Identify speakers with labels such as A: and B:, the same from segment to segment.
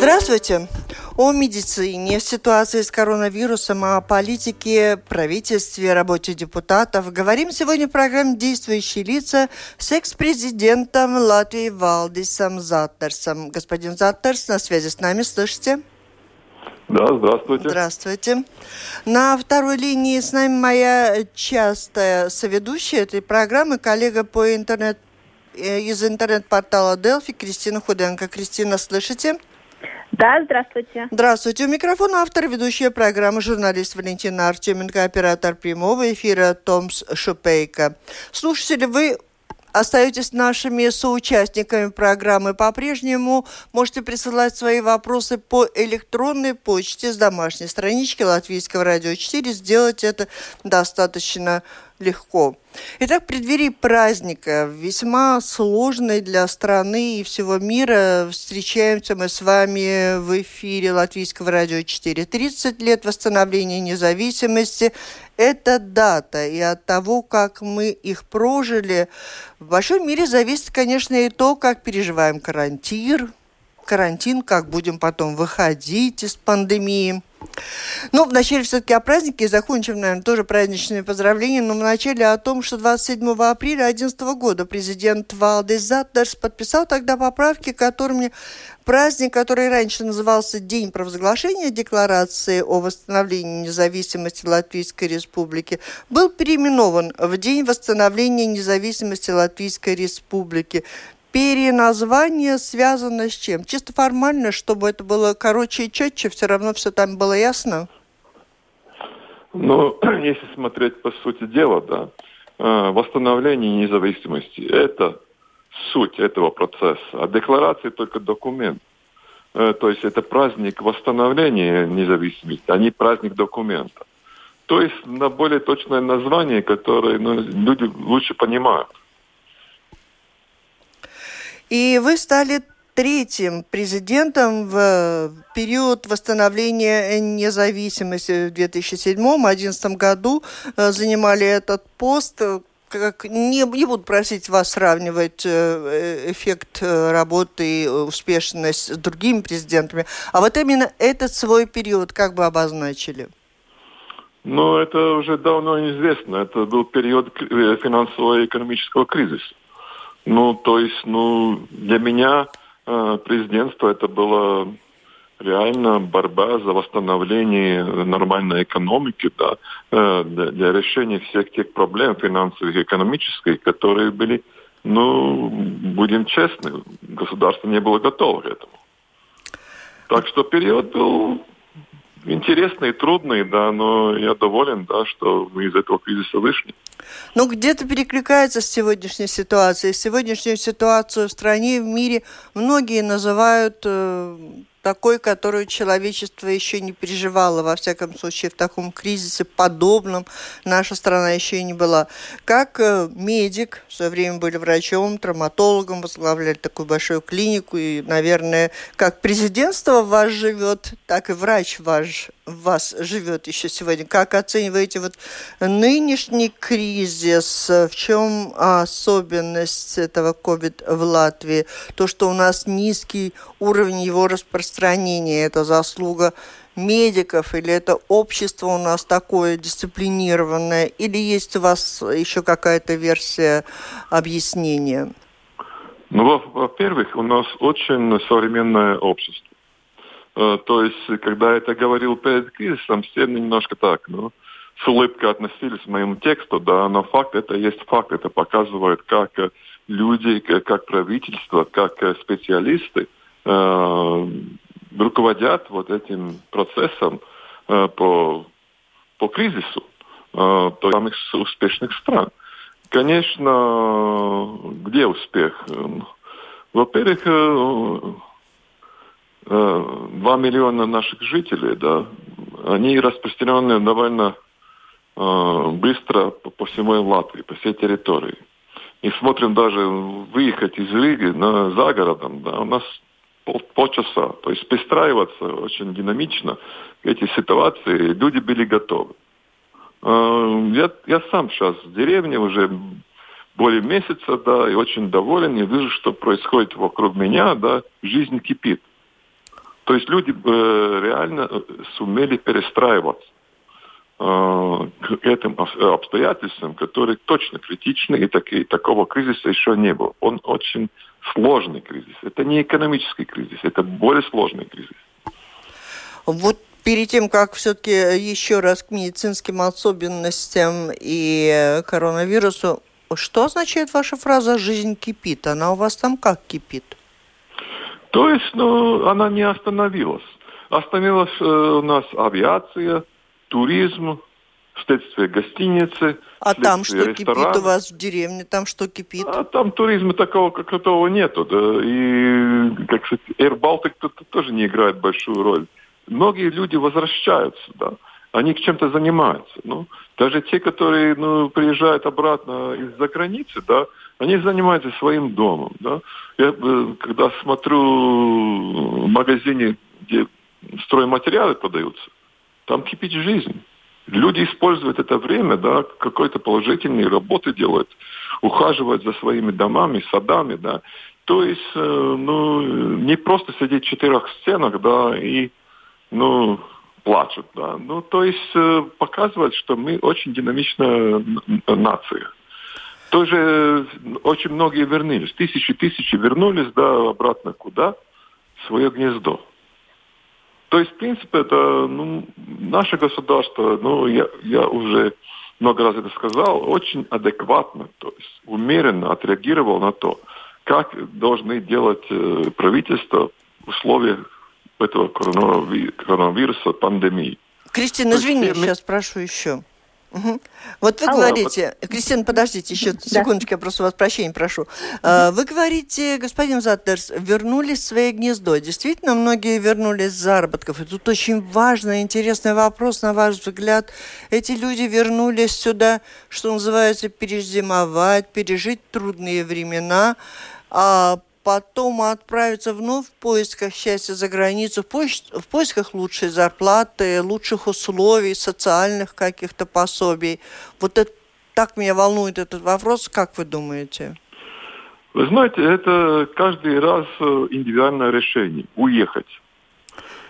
A: Здравствуйте. О медицине, ситуации с коронавирусом, о политике, правительстве, работе депутатов. Говорим сегодня в программе «Действующие лица» с экс-президентом Латвии Валдисом Заттерсом. Господин Заттерс, на связи с нами, слышите?
B: Да, здравствуйте.
A: Здравствуйте. На второй линии с нами моя частая соведущая этой программы, коллега по интернет э, из интернет-портала Delphi Кристина Худенко. Кристина, слышите?
C: Да, здравствуйте.
A: Здравствуйте. У микрофона автор ведущая программы журналист Валентина Артеменко, оператор прямого эфира Томс Шупейко. Слушатели, вы остаетесь нашими соучастниками программы по-прежнему. Можете присылать свои вопросы по электронной почте с домашней странички Латвийского радио 4. Сделать это достаточно легко. Итак, в преддверии праздника, весьма сложной для страны и всего мира, встречаемся мы с вами в эфире Латвийского радио 4. 30 лет восстановления независимости – это дата, и от того, как мы их прожили, в большой мере зависит, конечно, и то, как переживаем карантин, карантин, как будем потом выходить из пандемии – ну, вначале все-таки о празднике, закончим, наверное, тоже праздничными поздравлениями, но вначале о том, что 27 апреля 2011 года президент Валдес Заттерс подписал тогда поправки, которыми праздник, который раньше назывался День провозглашения Декларации о восстановлении независимости Латвийской Республики, был переименован в День восстановления независимости Латвийской Республики переназвание связано с чем? Чисто формально, чтобы это было короче и четче, все равно все там было ясно?
B: Ну, если смотреть по сути дела, да, э, восстановление независимости – это суть этого процесса, а декларация только документ. Э, то есть это праздник восстановления независимости, а не праздник документа. То есть на более точное название, которое ну, люди лучше понимают.
A: И вы стали третьим президентом в период восстановления независимости в 2007-2011 году. Э, занимали этот пост. Как, не, не буду просить вас сравнивать э, эффект э, работы и успешность с другими президентами, а вот именно этот свой период как бы обозначили?
B: Ну, это уже давно известно. Это был период финансового и экономического кризиса. Ну, то есть, ну, для меня э, президентство это было реально борьба за восстановление нормальной экономики, да, э, для, решения всех тех проблем финансовых и экономических, которые были, ну, будем честны, государство не было готово к этому. Так что период был интересный, трудный, да, но я доволен, да, что мы из этого кризиса вышли.
A: Ну, где-то перекликается с сегодняшней ситуацией. Сегодняшнюю ситуацию в стране в мире многие называют э, такой, которую человечество еще не переживало, во всяком случае, в таком кризисе подобном наша страна еще и не была. Как э, медик, в свое время были врачом, травматологом, возглавляли такую большую клинику, и, наверное, как президентство вас живет, так и врач ваш, в вас живет еще сегодня. Как оцениваете вот нынешний кризис? В чем особенность этого COVID в Латвии? То, что у нас низкий уровень его распространения это заслуга медиков, или это общество у нас такое дисциплинированное, или есть у вас еще какая-то версия объяснения?
B: Ну, во-первых, у нас очень современное общество. Э, то есть, когда это говорил перед кризисом, все немножко так, ну, с улыбкой относились к моему тексту, да, но факт это есть факт, это показывает, как люди, как правительство, как специалисты – э, руководят вот этим процессом э, по, по кризису э, самых успешных стран. Конечно, где успех? Во-первых, 2 миллиона наших жителей, да, они распространены довольно быстро по, по всему Латвии, по всей территории. И смотрим даже выехать из Риги на, за городом, да, у нас пол, полчаса. То есть пристраиваться очень динамично к этой ситуации люди были готовы. Я, я сам сейчас в деревне уже более месяца, да, и очень доволен, и вижу, что происходит вокруг меня, да, жизнь кипит. То есть люди э, реально э, сумели перестраиваться э, к этим обстоятельствам, которые точно критичны, и, так, и такого кризиса еще не было. Он очень сложный кризис. Это не экономический кризис, это более сложный кризис.
A: Вот перед тем, как все-таки еще раз к медицинским особенностям и коронавирусу, что означает ваша фраза «жизнь кипит»? Она у вас там как кипит?
B: То есть, ну, она не остановилась. Остановилась э, у нас авиация, туризм, следствие гостиницы.
A: А там что ресторан. кипит у вас в деревне? Там что кипит?
B: А там туризма такого, как такового нету. Да. И, как сказать, Air Baltic тут тоже не играет большую роль. Многие люди возвращаются, да. Они чем-то занимаются. Ну, даже те, которые ну, приезжают обратно из-за границы, да, они занимаются своим домом. Да. Я, э, когда смотрю в магазине, где стройматериалы подаются, там кипит жизнь. Люди используют это время, да, какой-то положительные работы делают, ухаживают за своими домами, садами, да. То есть, э, ну, не просто сидеть в четырех стенах, да, и, ну, плачут, да. Ну, то есть э, показывает, что мы очень динамичная нация. Тоже очень многие вернулись, тысячи тысячи вернулись, да, обратно куда? В свое гнездо. То есть, в принципе, это ну, наше государство, ну, я, я уже много раз это сказал, очень адекватно, то есть умеренно отреагировал на то, как должны делать э, правительство в условиях этого коронавируса, пандемии.
A: Кристина, извини, все... сейчас прошу еще. Угу. Вот вы Алло. говорите, Кристина, подождите, еще секундочку, я просто вас прощения прошу. Угу. Вы говорите, господин Затлерс, вернулись в свое гнездо. Действительно, многие вернулись с заработков. И тут очень важный, интересный вопрос, на ваш взгляд. Эти люди вернулись сюда, что называется, перезимовать, пережить трудные времена. А потом отправиться вновь в поисках счастья за границу, в, поиск, в поисках лучшей зарплаты, лучших условий, социальных каких-то пособий. Вот это так меня волнует этот вопрос. Как вы думаете?
B: Вы знаете, это каждый раз э, индивидуальное решение – уехать.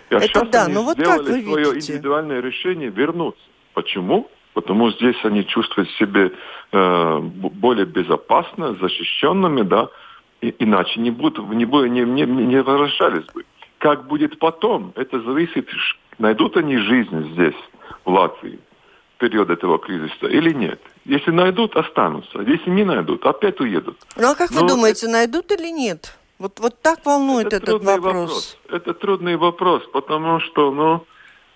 A: А это сейчас да,
B: они
A: но вот
B: сделали
A: как вы
B: свое
A: видите?
B: индивидуальное решение вернуться. Почему? Потому здесь они чувствуют себя э, более безопасно, защищенными, да, и, иначе не, будут, не, не, не, не возвращались бы. Как будет потом, это зависит, найдут они жизнь здесь, в Латвии, в период этого кризиса или нет. Если найдут, останутся. Если не найдут, опять уедут.
A: Ну а как Но вы думаете, это... найдут или нет? Вот, вот так волнует это этот вопрос. вопрос.
B: Это трудный вопрос, потому что, ну,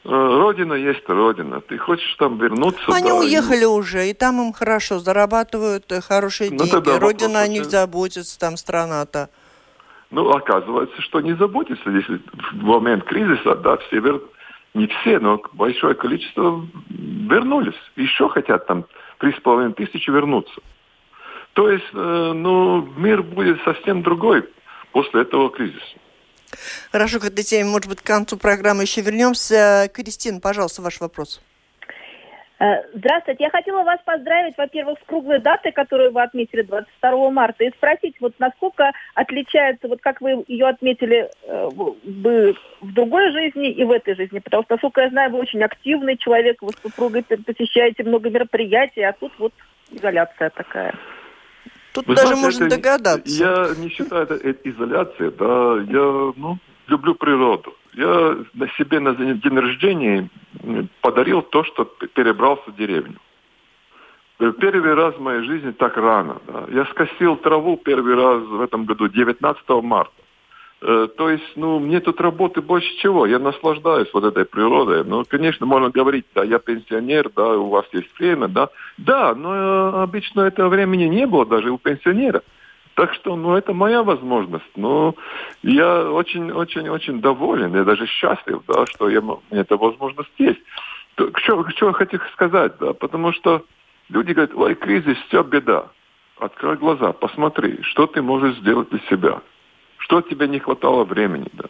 B: родина есть Родина. Ты хочешь там вернуться?
A: Они да, уехали и... уже, и там им хорошо, зарабатывают э, хорошие ну, деньги. Родина о них заботится, там страна-то.
B: Ну, оказывается, что не заботится. Если в момент кризиса, да, все вер... не все, но большое количество вернулись. Еще хотят там три с половиной тысячи вернуться. То есть, э, ну, мир будет совсем другой после этого кризиса.
A: Хорошо, к этой теме, может быть, к концу программы еще вернемся. Кристина, пожалуйста, ваш вопрос.
C: Э, здравствуйте. Я хотела вас поздравить, во-первых, с круглой датой, которую вы отметили 22 марта, и спросить, вот насколько отличается, вот как вы ее отметили э, бы в другой жизни и в этой жизни, потому что, насколько я знаю, вы очень активный человек, вы с супругой посещаете много мероприятий, а тут вот изоляция такая.
A: Тут Вы даже знаете, можно это, догадаться.
B: Я не считаю это изоляцией, да, я ну, люблю природу. Я на себе на день рождения подарил то, что перебрался в деревню. Первый раз в моей жизни так рано. Да. Я скосил траву первый раз в этом году, 19 марта. Э, то есть, ну, мне тут работы больше чего. Я наслаждаюсь вот этой природой. Ну, конечно, можно говорить, да, я пенсионер, да, у вас есть время, да. Да, но э, обычно этого времени не было даже у пенсионера. Так что, ну, это моя возможность. Но я очень-очень-очень доволен, я даже счастлив, да, что я, эта возможность есть. Что, что я хочу сказать, да, потому что люди говорят, ой, кризис, все беда. Открой глаза, посмотри, что ты можешь сделать для себя. Что тебе не хватало времени, да.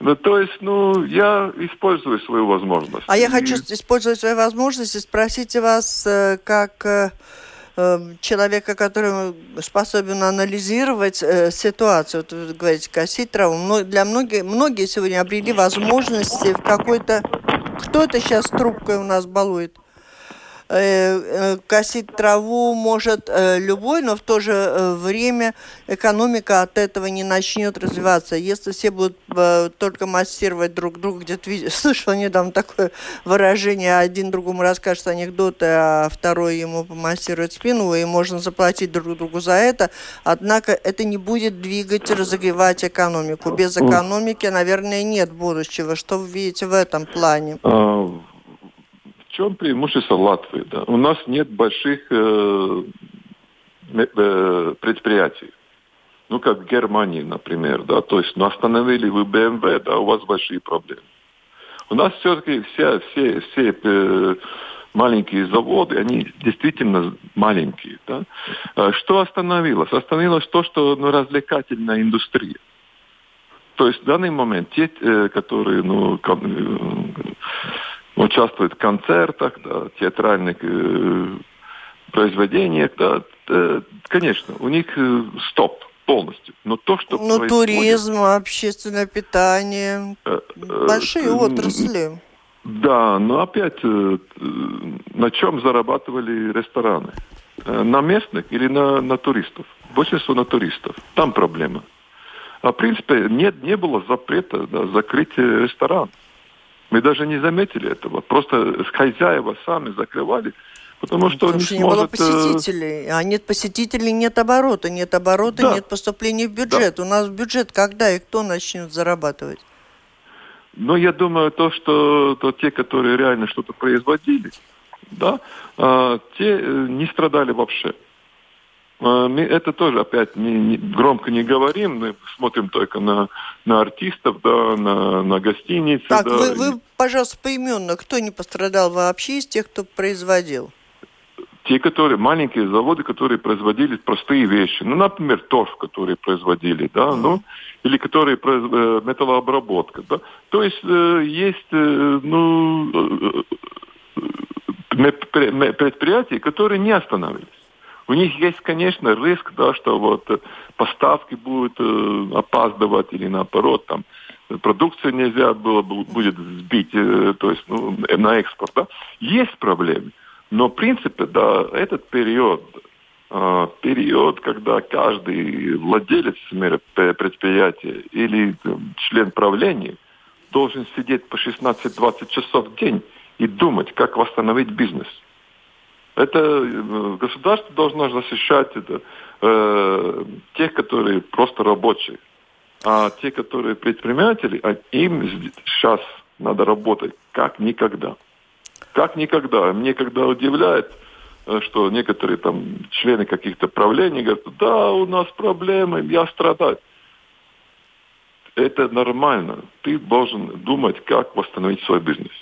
B: Ну, то есть, ну, я использую свою возможность.
A: А я хочу использовать свою возможность и спросить вас, э, как э, э, человека, который способен анализировать э, ситуацию. Вот вы говорите, косить травму. Для многих, многие сегодня обрели возможности в какой-то... Кто это сейчас трубкой у нас балует? Э, э, косить траву может э, любой, но в то же время экономика от этого не начнет развиваться. Если все будут только массировать друг друга, где-то слышал недавно такое выражение, один другому расскажет анекдоты, а второй ему помассирует спину, и можно заплатить друг другу за это. Однако это не будет двигать, разогревать экономику. Без экономики, наверное, нет будущего. Что вы видите в этом плане?
B: Чем преимущество Латвии? Да? У нас нет больших э, э, предприятий. Ну, как в Германии, например, да, то есть, ну, остановили вы BMW, да, у вас большие проблемы. У нас все-таки все, все, все э, маленькие заводы, они действительно маленькие, да. А что остановилось? Остановилось то, что, ну, развлекательная индустрия. То есть в данный момент те, э, которые, ну, участвуют в концертах, да, театральных э, произведениях, да, э, конечно, у них э, стоп полностью. Но то, что
A: Ну, происходит... туризм, общественное питание, э, э, большие э, отрасли.
B: Да, но опять, э, на чем зарабатывали рестораны? На местных или на, на туристов? Большинство на туристов. Там проблема. А в принципе нет, не было запрета да, закрыть ресторан. Мы даже не заметили этого. Просто хозяева сами закрывали, потому что
A: потому не что сможет... не было э, посетителей. А нет посетителей, нет оборота. Нет оборота, да. нет поступления в бюджет. Да. У нас бюджет когда и кто начнет зарабатывать?
B: Ну, я думаю, то, что то те, которые реально что-то производили, да, а, те э, не страдали вообще. А, это тоже опять не, не, громко не говорим, мы смотрим только на, на артистов, да, на, на гостиницы.
A: Так,
B: да.
A: вы, вы, пожалуйста, поименно, кто не пострадал вообще из тех, кто производил?
B: Те, которые, маленькие заводы, которые производили простые вещи. Ну, например, торф, которые производили, да, mm. ну, или которые э, металлообработка, да. То есть э, есть, э, ну, предприятия, которые не остановились. У них есть, конечно, риск, да, что вот э, поставки будут э, опаздывать или наоборот, там, продукцию нельзя было будет сбить, э, то есть ну, на экспорт. Да. Есть проблемы. Но, в принципе, да, этот период, э, период, когда каждый владелец предприятия или э, член правления должен сидеть по 16-20 часов в день и думать, как восстановить бизнес – это э, государство должно защищать это, э, тех, которые просто рабочие. А те, которые предприниматели, а им сейчас надо работать как никогда. Как никогда. Мне когда удивляет, э, что некоторые там члены каких-то правлений говорят, да, у нас проблемы, я страдаю. Это нормально. Ты должен думать, как восстановить свой бизнес.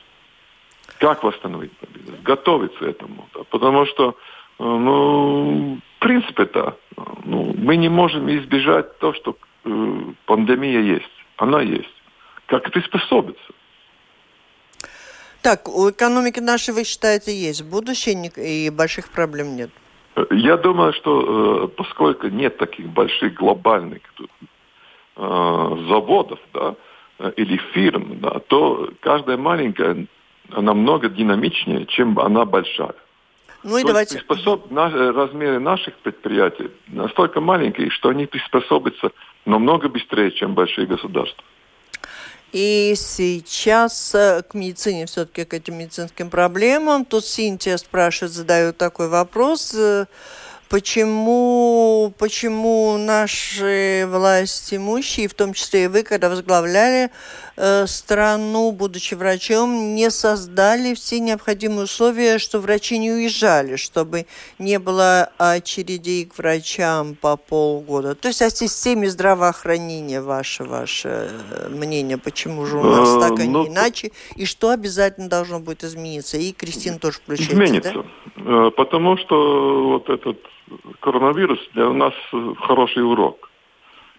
B: Как восстановить бизнес? Готовиться этому. Да? Потому что, э, ну, в принципе-то, ну, мы не можем избежать то, что э, пандемия есть. Она есть. Как приспособиться?
A: Так, у экономики нашей, вы считаете, есть будущее и больших проблем нет?
B: Э, я думаю, что э, поскольку нет таких больших глобальных заводов, да, или фирм, да, то каждая маленькая намного динамичнее, чем она большая.
A: Ну и То давайте...
B: Приспособ... Размеры наших предприятий настолько маленькие, что они приспособятся намного быстрее, чем большие государства.
A: И сейчас э, к медицине, все-таки к этим медицинским проблемам. Тут Синтия спрашивает, задает такой вопрос. Э, Почему, почему наши власти имущие, в том числе и вы, когда возглавляли э, страну, будучи врачом, не создали все необходимые условия, что врачи не уезжали, чтобы не было очередей к врачам по полгода? То есть о системе здравоохранения ваше, ваше э, мнение, почему же у нас а, так, а не ну, иначе, и что обязательно должно будет измениться? И Кристина тоже включается,
B: Изменится, да? Э, потому что вот этот коронавирус для нас хороший урок.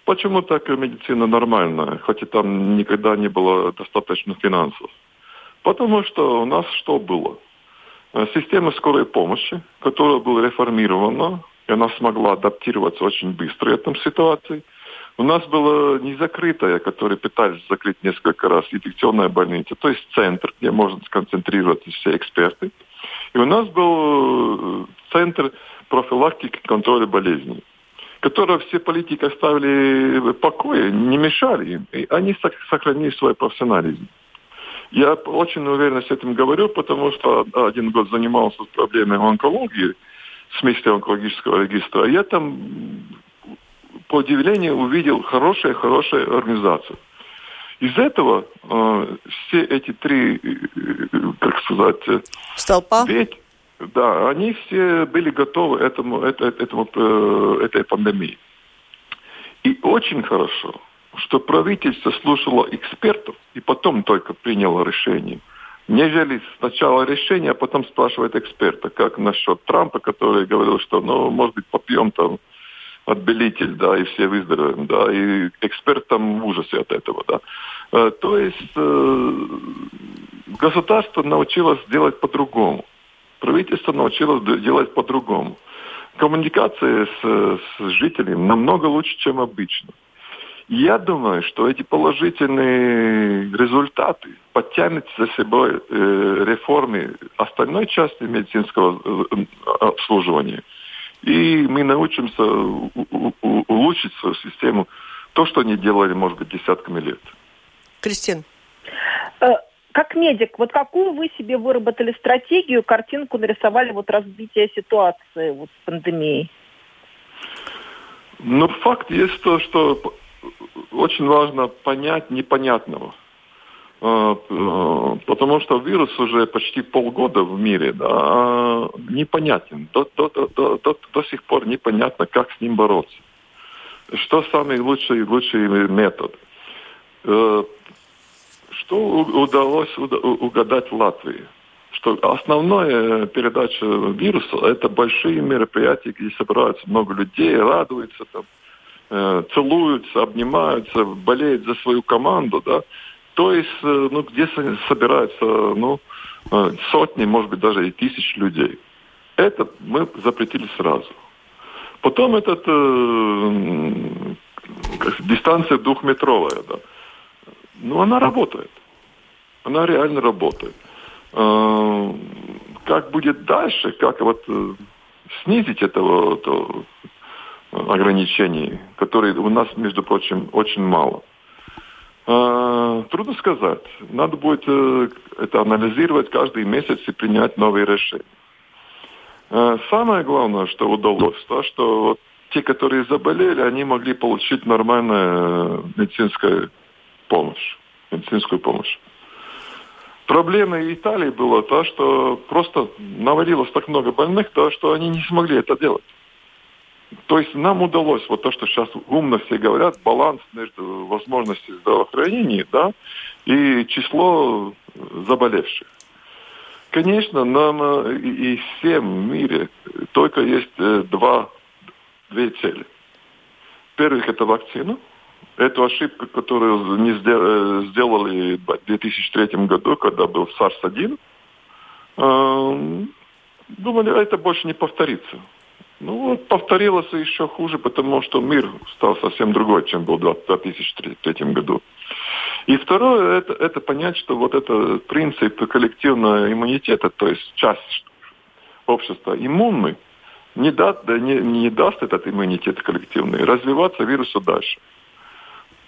B: Почему так медицина нормальная, хоть и там никогда не было достаточно финансов? Потому что у нас что было? Э, система скорой помощи, которая была реформирована, и она смогла адаптироваться очень быстро в этом ситуации. У нас была не закрытая, которую пытались закрыть несколько раз, инфекционная больница, то есть центр, где можно сконцентрироваться все эксперты. И у нас был э, центр профилактики контроля болезней, которые все политики оставили в покое, не мешали им, и они сохранили свой профессионализм. Я очень уверенно с этим говорю, потому что один год занимался проблемой онкологии, в смысле онкологического регистра. Я там, по удивлению, увидел хорошую-хорошую организацию. Из этого э, все эти три, э, э как сказать... Э,
A: Столпа?
B: Ведь, да, они все были готовы этому, это, этому, э, этой пандемии. И очень хорошо, что правительство слушало экспертов и потом только приняло решение. Нежели сначала решение, а потом спрашивает эксперта, как насчет Трампа, который говорил, что, ну, может быть, попьем там отбелитель, да, и все выздоровеем, да, и эксперт там в ужасе от этого, да. Э, то есть э, государство научилось делать по-другому правительство научилось делать по-другому. Коммуникация с, с жителями намного лучше, чем обычно. Я думаю, что эти положительные результаты подтянут за собой э, реформы остальной части медицинского э, обслуживания. И мы научимся улучшить свою систему, то, что они делали, может быть, десятками лет.
A: Кристин.
C: Э, как медик, вот какую вы себе выработали стратегию, картинку нарисовали вот разбитие ситуации вот с пандемией?
B: Ну, факт есть то, что очень важно понять непонятного. А, а, потому что вирус уже почти полгода в мире, да, непонятен. До, до, до, до, до, сих пор непонятно, как с ним бороться. Что самый лучший, лучший метод. Э, что удалось угадать Латвии? Что основная передача вируса – это большие мероприятия, где собираются много людей, радуются, там, э, целуются, обнимаются, болеют за свою команду, да. То есть, э, ну, где собираются, ну, э, сотни, может быть, даже и тысяч людей. Это мы запретили сразу. Потом этот э, дистанция двухметровая, да. Ну, она работает. Она реально работает. А, как будет дальше, как вот э, снизить этого то, ограничений, которые у нас, между прочим, очень мало. Трудно сказать. Надо будет э, это анализировать каждый месяц и принять новые решения. Самое главное, что удалось, то, что те, которые заболели, они могли получить нормальную медицинскую помощь медицинскую помощь. Проблема Италии была то, что просто навалилось так много больных, то, что они не смогли это делать. То есть нам удалось, вот то, что сейчас умно все говорят, баланс между возможностью здравоохранения да, и число заболевших. Конечно, нам э, и всем в мире только есть э, два, две цели. Первых это вакцину – Эту ошибку, которую не э, сделали в 2003 году, когда был SARS-1, э, думали, это больше не повторится. Ну вот повторилось еще хуже, потому что мир стал совсем другой, чем был в 2003 году. И второе, это, это понять, что вот этот принцип коллективного иммунитета, то есть часть общества иммунный, не, даст, не, не даст этот иммунитет коллективный развиваться вирусу дальше.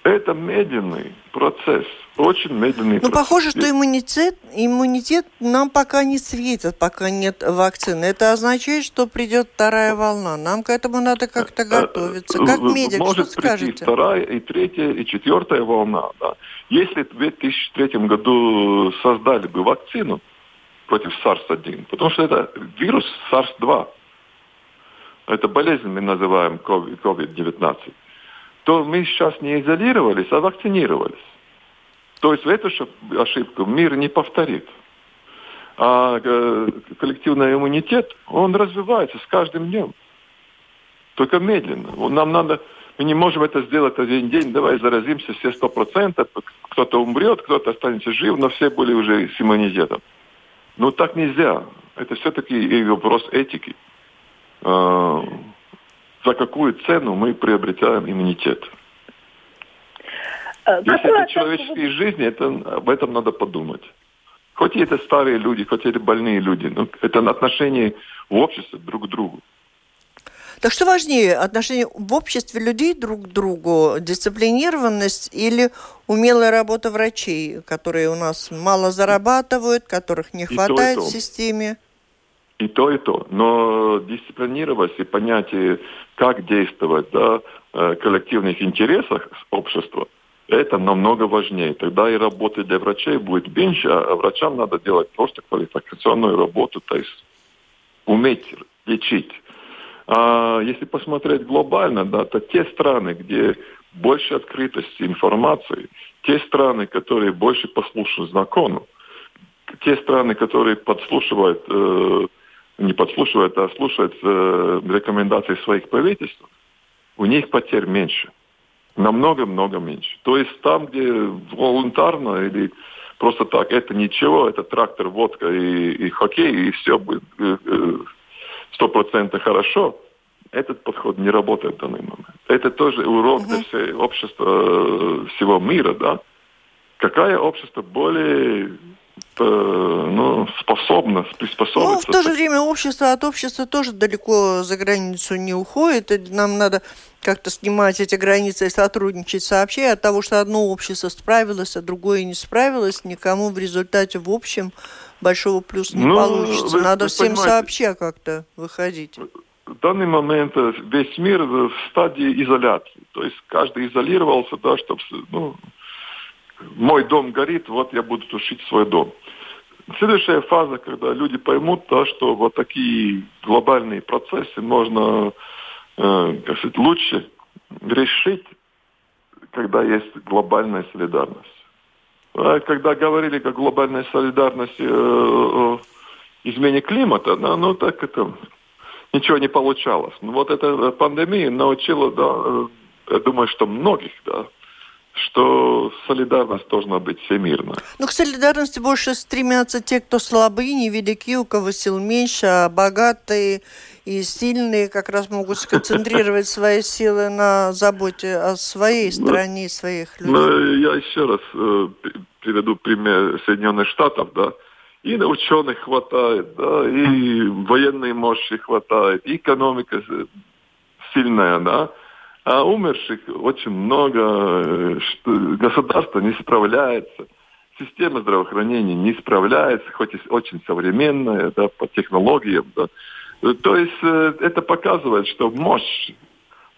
B: Это медленный процесс, очень медленный
A: ну,
B: процесс.
A: похоже, что иммунитет, иммунитет нам пока не светит, пока нет вакцины. Это означает, что придет вторая волна. Нам к этому надо как-то э, готовиться. Как медик,
B: Может
A: что скажете?
B: прийти вторая, и третья, и четвертая волна. Да. Если в 2003 году создали бы вакцину против SARS-1, потому что это вирус SARS-2, это болезнь мы называем COVID-19, то мы сейчас не изолировались, а вакцинировались. То есть эту ошибку мир не повторит. А э, коллективный иммунитет, он развивается с каждым днем. Только медленно. Нам надо, мы не можем это сделать один день, давай заразимся все сто процентов, кто-то умрет, кто-то останется жив, но все были уже с иммунитетом. Ну так нельзя. Это все-таки вопрос этики. За какую цену мы приобретаем иммунитет. Если это человеческие жизни, это, об этом надо подумать. Хоть и это старые люди, хоть и это больные люди, но это отношение в обществе друг к другу.
A: Так что важнее, отношение в обществе людей друг к другу, дисциплинированность или умелая работа врачей, которые у нас мало зарабатывают, которых не хватает и то, и то. в системе?
B: И то, и то. Но дисциплинировать и понятие, как действовать да, в коллективных интересах общества, это намного важнее. Тогда и работы для врачей будет меньше, а врачам надо делать просто квалификационную работу, то есть уметь лечить. А если посмотреть глобально, да, то те страны, где больше открытости информации, те страны, которые больше послушны закону, те страны, которые подслушивают э, не подслушивают, а слушают э, рекомендации своих правительств, у них потерь меньше. Намного-много меньше. То есть там, где волонтарно или просто так, это ничего, это трактор, водка и, и хоккей, и все будет э, э, сто процентов хорошо, этот подход не работает в данный момент. Это тоже урок для всего общества, э, всего мира, да. Какое общество более ну, способна приспособиться.
A: Ну, в то же время общество от общества тоже далеко за границу не уходит. И нам надо как-то снимать эти границы и сотрудничать сообща. От того, что одно общество справилось, а другое не справилось, никому в результате в общем большого плюса не ну, получится. Вы, надо вы всем понимаете, сообща как-то выходить.
B: В данный момент весь мир в стадии изоляции. То есть каждый изолировался, да, чтобы ну, мой дом горит, вот я буду тушить свой дом. Следующая фаза, когда люди поймут, то, что вот такие глобальные процессы можно э, как сказать, лучше решить, когда есть глобальная солидарность. А когда говорили о глобальной солидарности э, о измене климата, да, ну так это ничего не получалось. Ну, вот эта пандемия научила, да, э, я думаю, что многих, да, что солидарность должна быть всемирной.
A: Ну, к солидарности больше стремятся те, кто слабые, невелики, у кого сил меньше, а богатые и сильные как раз могут сконцентрировать свои силы на заботе о своей ну, стране и своих людей.
B: Ну, я еще раз э, приведу пример Соединенных Штатов, да. И на ученых хватает, да, и военной мощи хватает, и экономика сильная, да а умерших очень много, э, государство не справляется, система здравоохранения не справляется, хоть и очень современная, да, по технологиям. Да. То есть э, это показывает, что мощь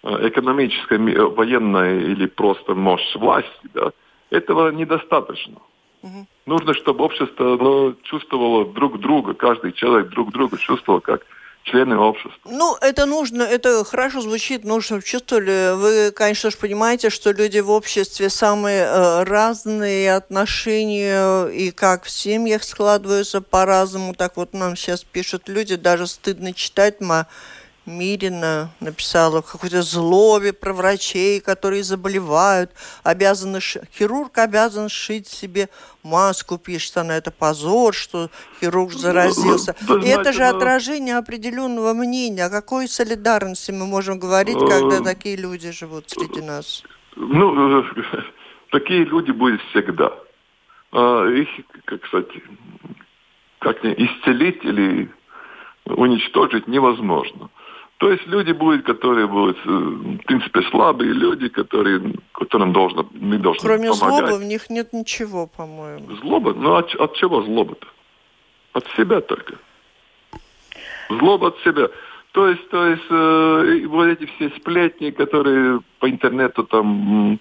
B: э, экономическая, военная или просто мощь власти, да, этого недостаточно. Угу. Нужно, чтобы общество ну, чувствовало друг друга, каждый человек друг друга чувствовал как члены общества.
A: Ну, это нужно, это хорошо звучит, нужно чувствовали. Вы, конечно же, понимаете, что люди в обществе самые э, разные отношения и как в семьях складываются по-разному. Так вот нам сейчас пишут люди, даже стыдно читать, мы Мирина написала в какой-то злобе про врачей, которые заболевают, обязаны, хирург обязан шить себе маску, пишет она, это позор, что хирург заразился. Да, И это же да. отражение определенного мнения. О какой солидарности мы можем говорить, когда такие люди живут среди нас?
B: Ну, такие люди будут всегда. А их, как кстати, как не исцелить или уничтожить невозможно. То есть люди будут, которые будут, э, в принципе, слабые люди, которые, которым должно, мы должны
A: Кроме
B: помогать.
A: злобы в них нет ничего, по-моему.
B: Злоба? Ну от, от чего злоба-то? От себя только. Злоба от себя. То есть, то есть э, вот эти все сплетни, которые по интернету там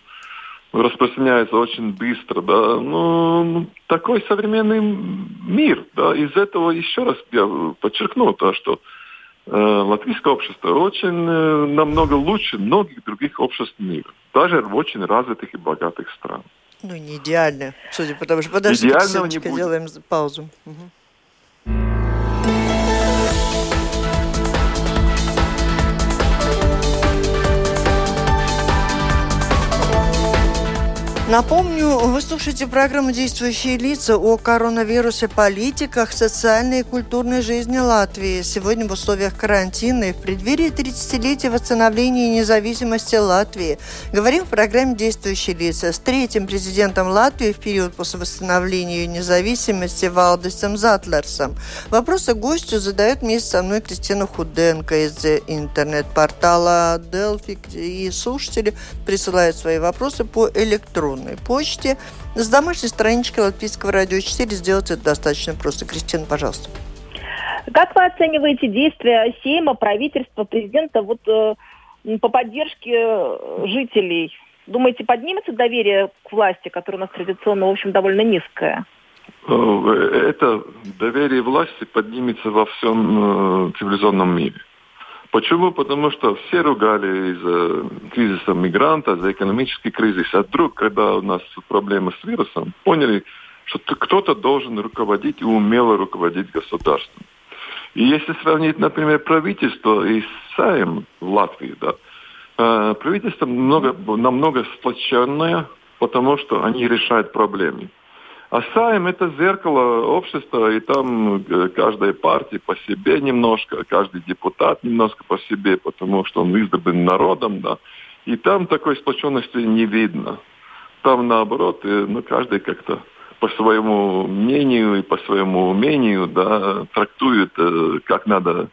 B: распространяются очень быстро, да, ну, такой современный мир, да, из этого еще раз я подчеркну то, что э, латвийское общество очень э, намного лучше многих других обществ мира, даже в очень развитых и богатых странах.
A: Ну, не идеально, судя по тому, что... Подождите,
B: Идеального не будет.
A: делаем паузу. Мгм. Напомню, вы слушаете программу «Действующие лица» о коронавирусе, политиках, социальной и культурной жизни Латвии. Сегодня в условиях карантина и в преддверии 30-летия восстановления независимости Латвии. Говорим в программе «Действующие лица» с третьим президентом Латвии в период после восстановления ее независимости Валдисом Затлерсом. Вопросы гостю задает вместе со мной Кристина Худенко из интернет-портала Delphi. И слушатели присылают свои вопросы по электронной почте. С домашней странички Латвийского радио 4 сделать это достаточно просто. Кристина, пожалуйста.
C: Как вы оцениваете действия Сейма, правительства, президента вот э, по поддержке э, жителей? Думаете, поднимется доверие к власти, которое у нас традиционно, в общем, довольно низкое?
B: Э, Это доверие власти поднимется во всем э, цивилизованном мире. Почему? Потому что все ругали из-за кризиса мигранта, за экономический кризис. А вдруг, когда у нас проблемы с вирусом, поняли, что кто-то должен руководить и умело руководить государством. И если сравнить, например, правительство и Сайм в Латвии, да, э, правительство много, намного сплоченное, потому что они решают проблемы. А Сайм это зеркало общества, и там э, каждая партия по себе немножко, каждый депутат немножко по себе, потому что он избран народом, да. И там такой сплоченности не видно. Там наоборот, э, ну каждый как-то по своему мнению и по своему умению, да, трактует, э, как надо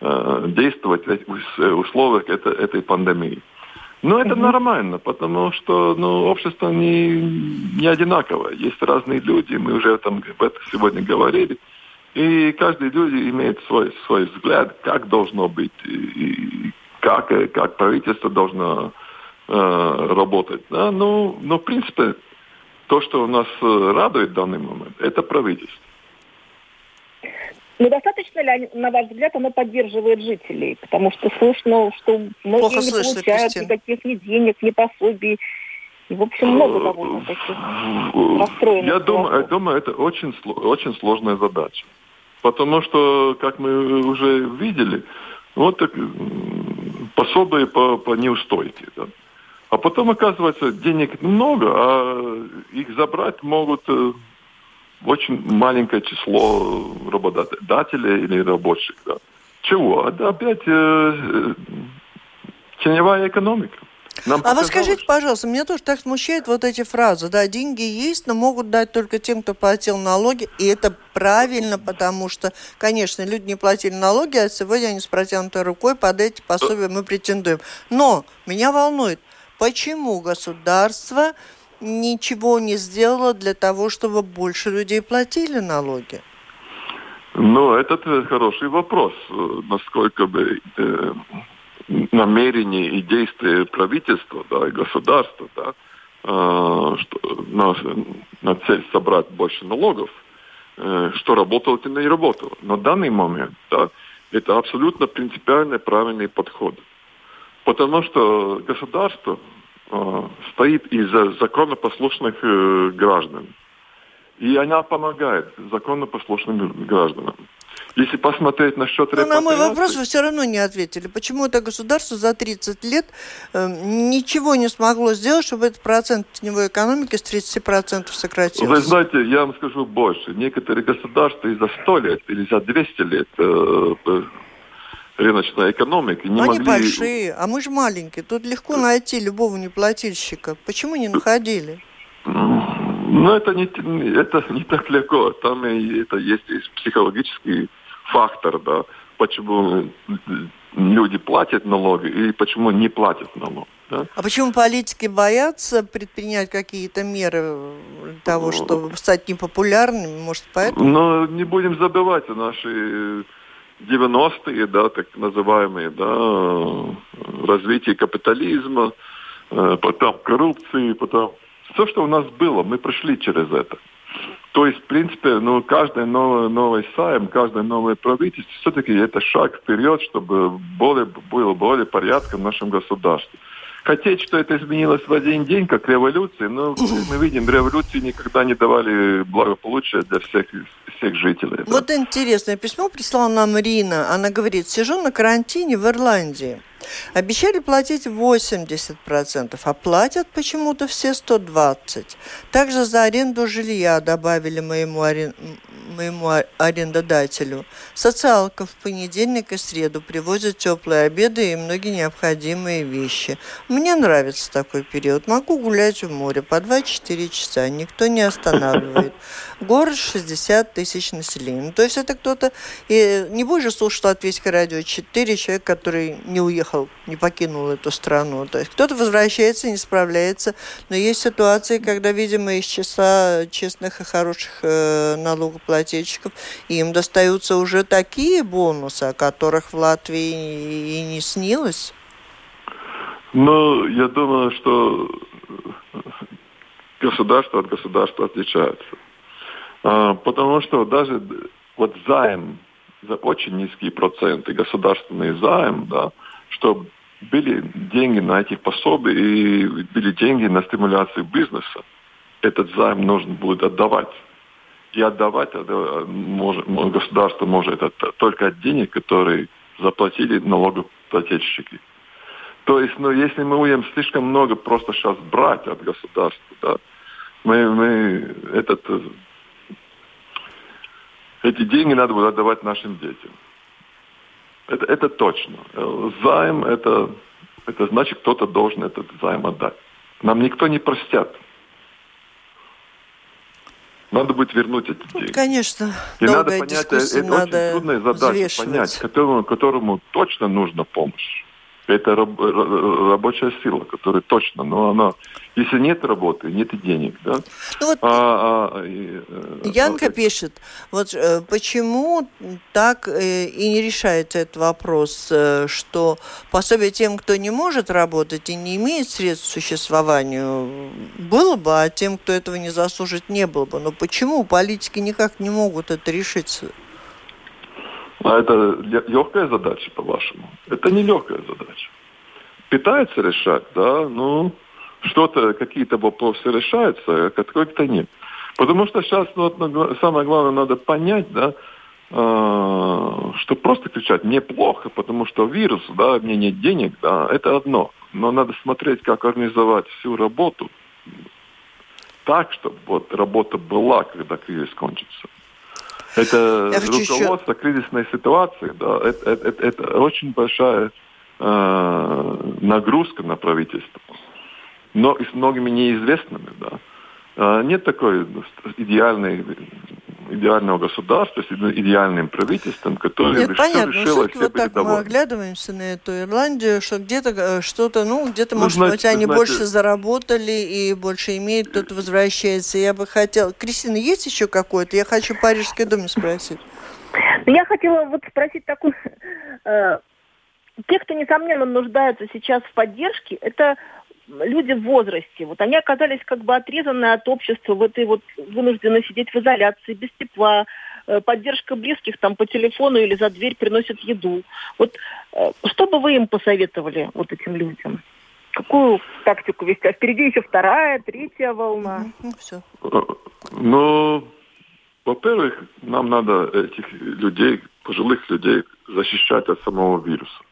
B: действовать в условиях это- этой пандемии. Но это нормально, потому что ну, общество не, не одинаковое. Есть разные люди, мы уже там об этом сегодня говорили. И каждый люди имеет свой, свой взгляд, как должно быть, и, и как, э, как правительство должно э, работать. Да? Ну, но, в принципе, то, что нас э, радует в данный момент, это правительство.
C: Ну, достаточно ли, они- на ваш взгляд, оно поддерживает жителей? Потому что слышно, что многие
A: Плохо
C: не
A: слышно,
C: получают
A: Кристина.
C: никаких ни денег, ни пособий. И, в общем, много довольно таких расстроенных.
B: Я думаю, я думаю, это очень, сло- очень сложная задача. Потому что, как мы уже видели, вот так, пособие по, по неустойке. Да. А потом, оказывается, денег много, а их забрать могут э, очень маленькое число работодателей или рабочих. Да. Чего? Это опять э, э, теневая экономика. Нам
A: А вы скажите, пожалуйста, меня тоже так смущает вот эти фразы, да, деньги есть, но могут дать только тем, кто платил налоги, и это правильно, потому что, конечно, люди не платили налоги, а сегодня они с протянутой рукой под эти пособия мы претендуем. Но меня волнует, почему государство ничего не сделало для того, чтобы больше людей платили налоги?
B: Ну, этот э, хороший вопрос, э, насколько бы э, намерения и действия правительства, да, и государства, да, э, что, на, на цель собрать больше налогов, э, что работало, это не работало. На данный момент, да, это абсолютно принципиальный правильный подход. Потому что государство стоит из-за законопослушных э, граждан. И она помогает законопослушным гражданам. Если посмотреть насчет
A: Но Ну, на мой
B: репатриации-
A: вопрос вы все равно не ответили. Почему это государство за 30 лет э, ничего не смогло сделать, чтобы этот процент теневой экономики с 30% сократился?
B: Вы знаете, я вам скажу больше. Некоторые государства и за 100 лет или за 200 лет э, э, рыночной экономики не
A: Но они
B: могли...
A: большие, а мы же маленькие. Тут легко найти любого неплательщика. Почему не находили?
B: Ну, это не, это не так легко. Там и это есть и психологический фактор, да. почему люди платят налоги и почему не платят налоги.
A: Да? А почему политики боятся предпринять какие-то меры для того, ну, чтобы стать непопулярными? Может, поэтому?
B: Но не будем забывать наши 90-е, да, так называемые, да, развитие капитализма, э, потом коррупции, потом все, что у нас было, мы прошли через это. То есть, в принципе, ну, каждый новый, новый сайм, каждое новое правительство, все-таки это шаг вперед, чтобы более, было более порядка в нашем государстве. Хотеть, что это изменилось в один день, как революция, но мы видим, революции никогда не давали благополучия для всех, всех жителей.
A: Вот да. интересное письмо прислала нам Рина. Она говорит, сижу на карантине в Ирландии. Обещали платить 80%, а платят почему-то все 120%. Также за аренду жилья добавили моему, арен... моему арендодателю. Социалка в понедельник и среду привозят теплые обеды и многие необходимые вещи. Мне нравится такой период. Могу гулять у моря по 2-4 часа. Никто не останавливает. Город 60 тысяч населения. Ну, то есть это кто-то... И не будешь слушать Латвийское радио 4 человек, который не уехал, не покинул эту страну. То есть кто-то возвращается, не справляется. Но есть ситуации, когда, видимо, из числа честных и хороших э, налогоплательщиков им достаются уже такие бонусы, о которых в Латвии и не снилось.
B: Ну, я думаю, что государство от государства отличается. А, потому что даже вот займ за очень низкие проценты, государственный займ, да, что были деньги на эти пособия и были деньги на стимуляцию бизнеса. Этот займ нужно будет отдавать. И отдавать может, государство может это только от денег, которые заплатили налогоплательщики. То есть, ну, если мы будем слишком много просто сейчас брать от государства, да, мы, мы этот эти деньги надо будет отдавать нашим детям. Это, это точно. Займ это, это значит, кто-то должен этот займ отдать. Нам никто не простят. Надо будет вернуть эти деньги.
A: Конечно.
B: И надо понять, это надо очень трудная задача понять, которому, которому точно нужна помощь. Это раб, рабочая сила, которая точно, но она, если нет работы, нет и денег, да.
A: Ну вот а, а, и, э, Янка а, пишет, вот э, почему так э, и не решается этот вопрос, что пособие тем, кто не может работать и не имеет средств к существованию, было бы, а тем, кто этого не заслужит, не было бы. Но почему политики никак не могут это решить?
B: А это легкая задача, по-вашему? Это не легкая задача. Пытается решать, да, ну, что-то, какие-то вопросы решаются, а какой-то нет. Потому что сейчас ну, самое главное надо понять, да, э, что просто кричать неплохо, потому что вирус, да, мне нет денег, да, это одно. Но надо смотреть, как организовать всю работу так, чтобы вот работа была, когда кризис кончится. Это Я руководство еще... кризисной ситуации, да, это, это, это очень большая э, нагрузка на правительство. Но и с многими неизвестными, да. Э, нет такой идеальной идеального государства, с идеальным правительством, которое
A: Нет, понятно. решило все вот так мы оглядываемся на эту Ирландию, что где-то э, что-то, ну, где-то, ну, может знаете, быть, они знаете... больше заработали и больше имеют, кто-то возвращается. Я бы хотела... Кристина, есть еще какое-то? Я хочу Парижской думе спросить.
C: Ну, я хотела вот спросить такую... Э, те, кто, несомненно, нуждаются сейчас в поддержке, это люди в возрасте, вот они оказались как бы отрезаны от общества, в этой вот вынуждены сидеть в изоляции, без тепла, э, поддержка близких там по телефону или за дверь приносят еду. Вот э, что бы вы им посоветовали, вот этим людям? Какую тактику вести? А впереди еще вторая, третья волна.
A: Ну, все.
B: Ну, во-первых, нам надо этих людей, пожилых людей, защищать от самого вируса.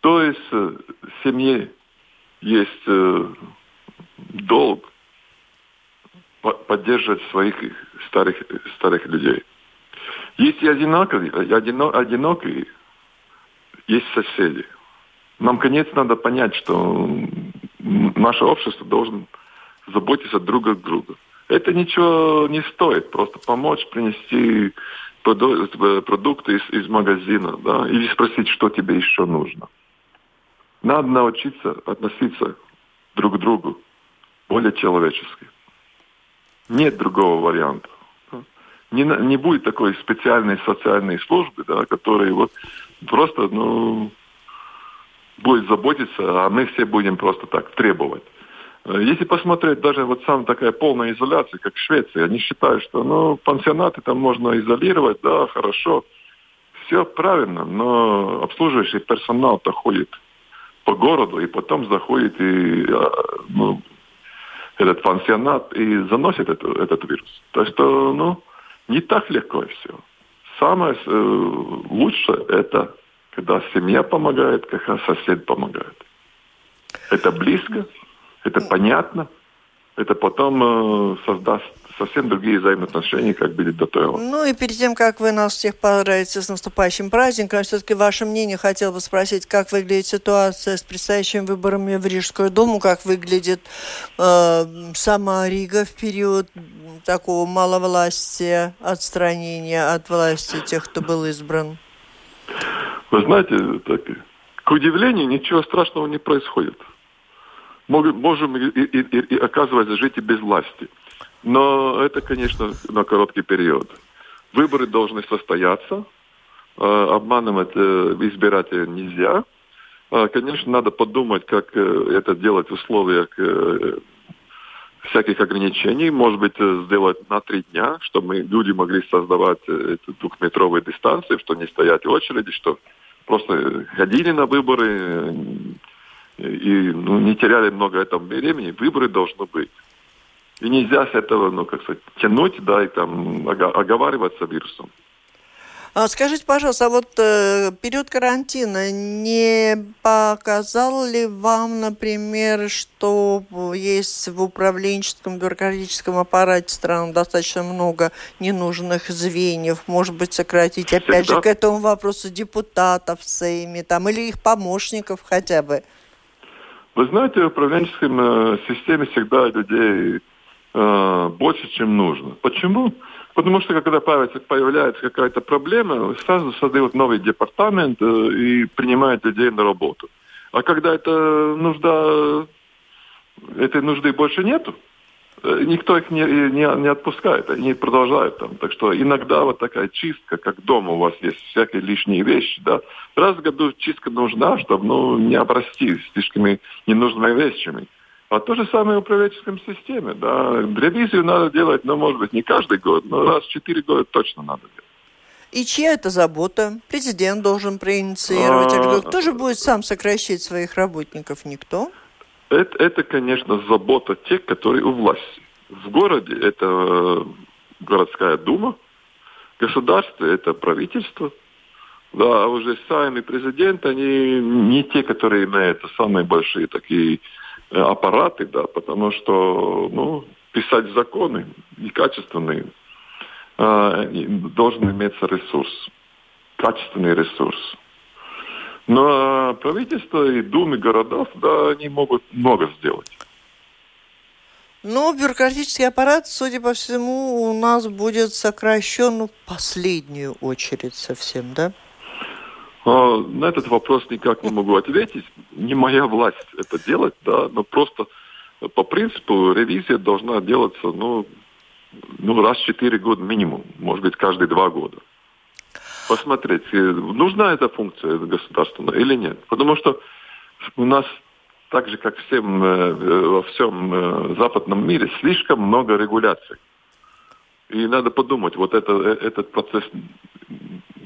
B: То есть э, семье есть э, долг поддерживать своих старых, старых людей. Есть и одинокие, одино, одинокие, есть соседи. Нам, конец, надо понять, что наше общество должно заботиться друг от друга. Это ничего не стоит, просто помочь, принести продукты из, из магазина, да, или спросить, что тебе еще нужно. Надо научиться относиться друг к другу более человечески. Нет другого варианта. Не, не будет такой специальной социальной службы, да, которые вот просто, ну, будет заботиться, а мы все будем просто так требовать. Э, если посмотреть, даже вот сам такая полная изоляция, как в Швеции, они считают, что ну, пансионаты там можно изолировать, да, хорошо, все правильно, но обслуживающий персонал-то ходит по городу и потом заходит и а, ну, этот пансионат и заносит это, этот вирус. Так что, ну, не так легко все. Самое э, лучшее это когда семья помогает, когда сосед помогает. Это близко, это понятно, это потом э, создаст совсем другие взаимоотношения, как были до того.
A: Ну и перед тем, как вы нас всех поздравите с наступающим праздником, все-таки ваше мнение хотел бы спросить, как выглядит ситуация с предстоящими выборами в Рижскую думу, как выглядит э, сама Рига в период такого маловластия, отстранения от власти тех, кто был избран?
B: Вы знаете, так, к удивлению, ничего страшного не происходит можем и, и, и, и оказывается жить и без власти. Но это, конечно, на короткий период. Выборы должны состояться. Э, обманывать э, избирателя нельзя. Э, конечно, надо подумать, как это делать в условиях всяких ограничений. Может быть, сделать на три дня, чтобы люди могли создавать эту двухметровые дистанции, что не стоять в очереди, что просто ходили на выборы, и ну, не теряли много этого времени, выборы должны быть. И нельзя с этого, ну, как сказать, тянуть, да, и там оговариваться вирусом.
A: А скажите, пожалуйста, а вот э, период карантина не показал ли вам, например, что есть в управленческом бюрократическом аппарате стран достаточно много ненужных звеньев, может быть, сократить, опять Всегда. же, к этому вопросу депутатов в Сейме, там, или их помощников хотя бы?
B: Вы знаете, в управленческой э, системе всегда людей э, больше, чем нужно. Почему? Потому что когда появляется какая-то проблема, сразу создают новый департамент э, и принимают людей на работу. А когда это нужда, этой нужды больше нету, никто их не, не, не отпускает, они продолжают там. Так что иногда вот такая чистка, как дома у вас есть всякие лишние вещи, да. Раз в году чистка нужна, чтобы ну, не обрасти слишком ненужными вещами. А то же самое в управленческом системе, да. Ревизию надо делать, ну, может быть, не каждый год, но раз в четыре года точно надо делать.
A: И чья это забота? Президент должен проинициировать. А... Кто же будет сам сокращать своих работников? Никто?
B: Это, это, конечно, забота тех, которые у власти. В городе это э, городская дума, государство это правительство, да, а уже сами президенты, они не те, которые имеют самые большие такие э, аппараты, да, потому что, ну, писать законы некачественные, э, должен иметься ресурс, качественный ресурс. Но правительство и думы городов, да, они могут много сделать.
A: Но бюрократический аппарат, судя по всему, у нас будет сокращен в последнюю очередь совсем, да?
B: А, на этот вопрос никак не могу ответить. Не моя власть это делать, да, но просто по принципу ревизия должна делаться, ну, ну раз в четыре года минимум, может быть, каждые два года посмотреть, э, нужна эта функция государственная или нет. Потому что у нас так же, как всем, э, во всем э, западном мире, слишком много регуляций. И надо подумать, вот это, этот процесс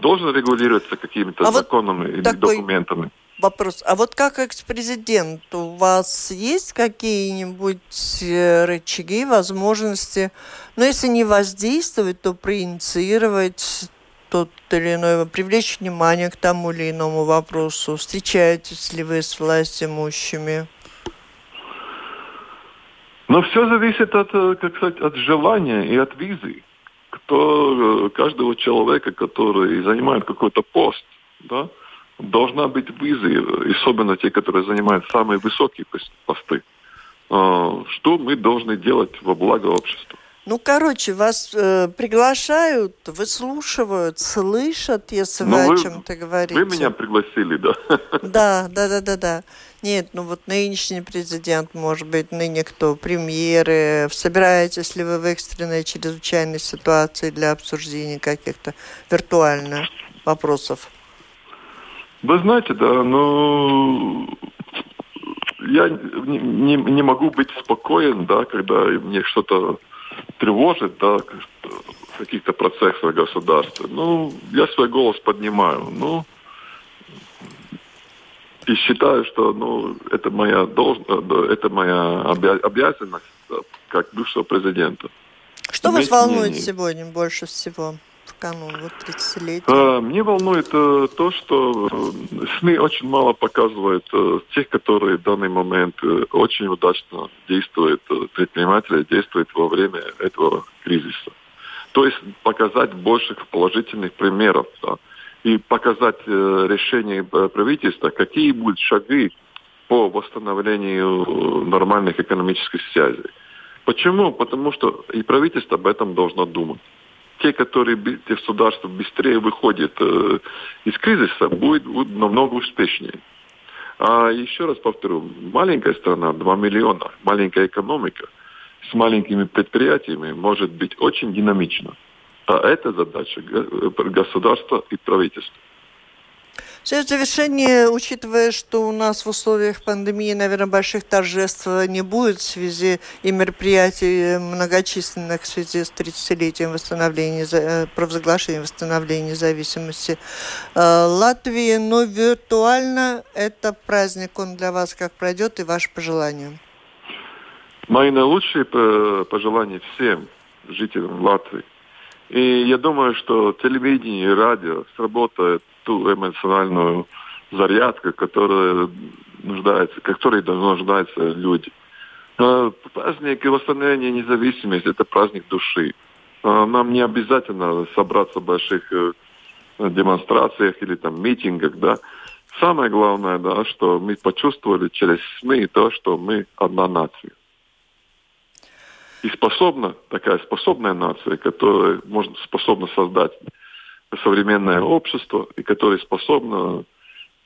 B: должен регулироваться какими-то а законами вот или документами.
A: Вопрос. А вот как экс-президент, у вас есть какие-нибудь рычаги, возможности, ну, если не воздействовать, то проинициировать тот или иной, привлечь внимание к тому или иному вопросу? Встречаетесь ли вы с властимущими?
B: Но все зависит от, э, как сказать, от желания и от визы. Кто, э, каждого человека, который занимает какой-то пост, да, должна быть виза, особенно те, которые занимают самые высокие посты. А, что мы должны делать во благо общества?
A: Ну, короче, вас э, приглашают, выслушивают, слышат, если ну, вы о чем-то говорите.
B: Вы меня пригласили, да?
A: Да, да, да, да, да. Нет, ну вот нынешний президент, может быть, ныне кто, премьеры. Собираетесь ли вы в экстренной чрезвычайной ситуации для обсуждения каких-то виртуальных вопросов?
B: Вы знаете, да, ну, я не, не, не могу быть спокоен, да, когда мне что-то тревожит, да, в каких-то процессах государства. Ну, я свой голос поднимаю. Ну, и считаю, что ну, это моя должность, это моя обязанность как бывшего президента.
A: Что вас волнует мнение. сегодня больше всего? Канун вот 30-летия?
B: А, мне волнует э, то, что э, СМИ очень мало показывают э, тех, которые в данный момент очень удачно действуют, предприниматели действуют во время этого кризиса. То есть показать больше положительных примеров да, и показать решение правительства, какие будут шаги по восстановлению нормальных экономических связей. Почему? Потому что и правительство об этом должно думать те, которые государство быстрее выходит э, из кризиса, будет, будет намного успешнее. А еще раз повторю, маленькая страна, 2 миллиона, маленькая экономика с маленькими предприятиями может быть очень динамична. А это задача государства и правительства.
A: Все в завершение, учитывая, что у нас в условиях пандемии, наверное, больших торжеств не будет в связи и мероприятий многочисленных в связи с 30-летием восстановления, э, провозглашения восстановления независимости э, Латвии, но виртуально это праздник, он для вас как пройдет и ваши пожелания?
B: Мои наилучшие пожелания всем жителям Латвии. И я думаю, что телевидение и радио сработает ту эмоциональную зарядку, которая нуждается, которой нуждаются люди. Праздник восстановления независимости – это праздник души. Нам не обязательно собраться в больших э, демонстрациях или там митингах, да. Самое главное, да, что мы почувствовали через СМИ то, что мы одна нация. И способна, такая способная нация, которая может, способна создать современное общество и которое способно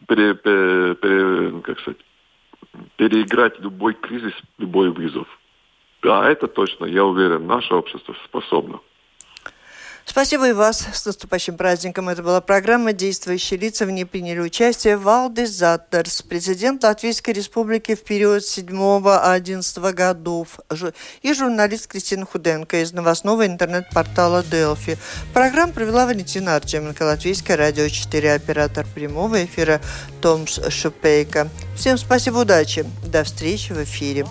B: пере, пере, пере, как сказать, переиграть любой кризис, любой вызов. Да, это точно, я уверен, наше общество способно.
A: Спасибо и вас с наступающим праздником. Это была программа «Действующие лица». В ней приняли участие Валдис Заттерс, президент Латвийской Республики в период 7-11 годов, и журналист Кристина Худенко из новостного интернет-портала «Делфи». Программу провела Валентина Артеменко, Латвийское радио 4, оператор прямого эфира Томс Шупейко. Всем спасибо, удачи. До встречи в эфире.